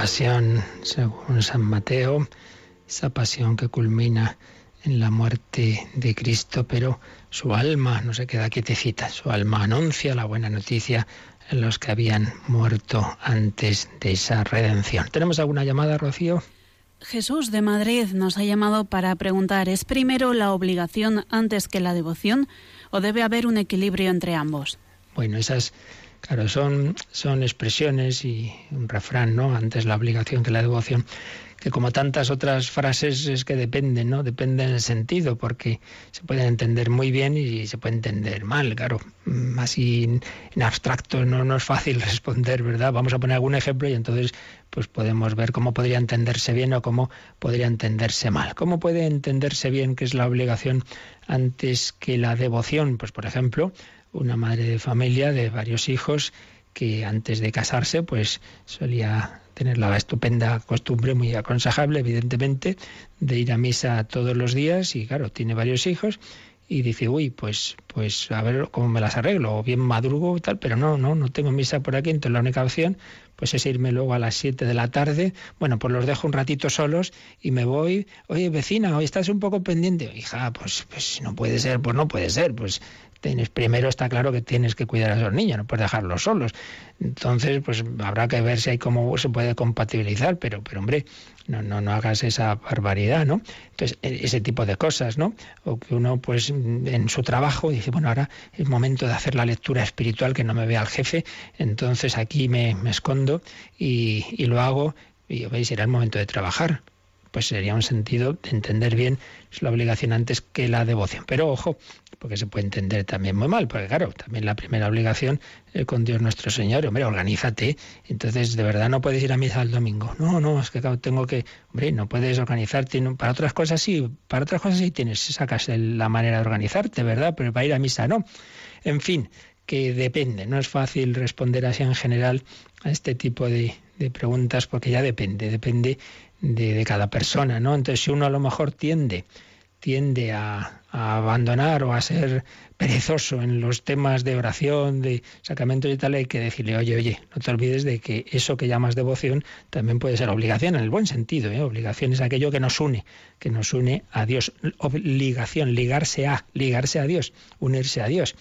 pasión, según San Mateo, esa pasión que culmina en la muerte de Cristo, pero su alma no se queda quietecita, su alma anuncia la buena noticia en los que habían muerto antes de esa redención. ¿Tenemos alguna llamada, Rocío? Jesús de Madrid nos ha llamado para preguntar, ¿es primero la obligación antes que la devoción o debe haber un equilibrio entre ambos? Bueno, esas Claro, son, son expresiones y un refrán, ¿no? Antes la obligación que la devoción, que como tantas otras frases es que dependen, ¿no? Dependen del sentido, porque se pueden entender muy bien y se puede entender mal, claro. Mm, así en abstracto no, no es fácil responder, ¿verdad? Vamos a poner algún ejemplo y entonces pues podemos ver cómo podría entenderse bien o cómo podría entenderse mal. ¿Cómo puede entenderse bien que es la obligación antes que la devoción? Pues por ejemplo, una madre de familia de varios hijos que antes de casarse pues solía tener la estupenda costumbre muy aconsejable evidentemente de ir a misa todos los días y claro tiene varios hijos y dice, uy, pues, pues a ver cómo me las arreglo, o bien madrugo tal, pero no, no, no tengo misa por aquí, entonces la única opción pues es irme luego a las 7 de la tarde, bueno, pues los dejo un ratito solos y me voy, oye vecina, hoy estás un poco pendiente, hija, pues, pues no puede ser, pues no puede ser, pues tienes, primero está claro que tienes que cuidar a esos niños, no puedes dejarlos solos. Entonces, pues habrá que ver si hay cómo se puede compatibilizar, pero, pero hombre, no, no, no hagas esa barbaridad, ¿no? Entonces, e, ese tipo de cosas, ¿no? O que uno, pues, en su trabajo dice, bueno, ahora es momento de hacer la lectura espiritual, que no me vea el jefe, entonces aquí me, escondo y, y lo hago, y veis, será el momento de trabajar pues sería un sentido de entender bien la obligación antes que la devoción. Pero ojo, porque se puede entender también muy mal, porque claro, también la primera obligación es con Dios nuestro Señor, hombre, organízate, entonces de verdad no puedes ir a misa el domingo, no, no, es que tengo que, hombre, no puedes organizarte, para otras cosas sí, para otras cosas sí tienes, sacas la manera de organizarte, ¿verdad? Pero para ir a misa no. En fin, que depende, no es fácil responder así en general a este tipo de, de preguntas porque ya depende, depende de, cada persona, ¿no? Entonces, si uno a lo mejor tiende, tiende a, abandonar o a ser perezoso en los temas de oración, de sacramentos y tal, hay que decirle, oye, oye, no te olvides de que eso que llamas devoción también puede ser obligación, en el buen sentido, ¿eh? obligación es aquello que nos une, que nos une a Dios, obligación, ligarse a, ligarse a Dios, unirse a Dios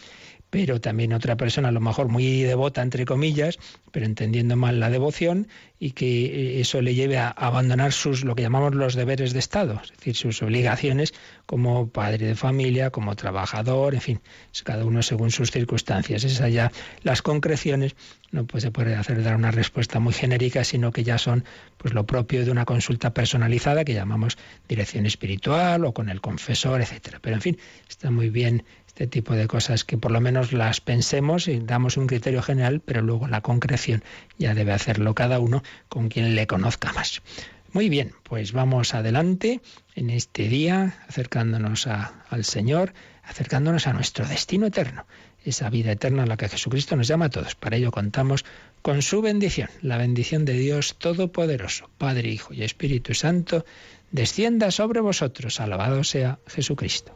pero también otra persona a lo mejor muy devota, entre comillas, pero entendiendo mal la devoción y que eh, eso le lleve a abandonar sus, lo que llamamos los deberes de Estado, es decir, sus obligaciones como padre de familia, como trabajador, en fin, cada uno según sus circunstancias. Esas ya las concreciones no pues se puede hacer dar una respuesta muy genérica, sino que ya son pues lo propio de una consulta personalizada que llamamos dirección espiritual o con el confesor, etcétera. Pero en fin, está muy bien este tipo de cosas que por lo menos las pensemos y damos un criterio general, pero luego la concreción ya debe hacerlo cada uno con quien le conozca más. Muy bien, pues vamos adelante en este día, acercándonos al Señor, acercándonos a nuestro destino eterno, esa vida eterna a la que Jesucristo nos llama a todos. Para ello contamos con su bendición, la bendición de Dios Todopoderoso, Padre, Hijo y Espíritu Santo, descienda sobre vosotros. Alabado sea Jesucristo.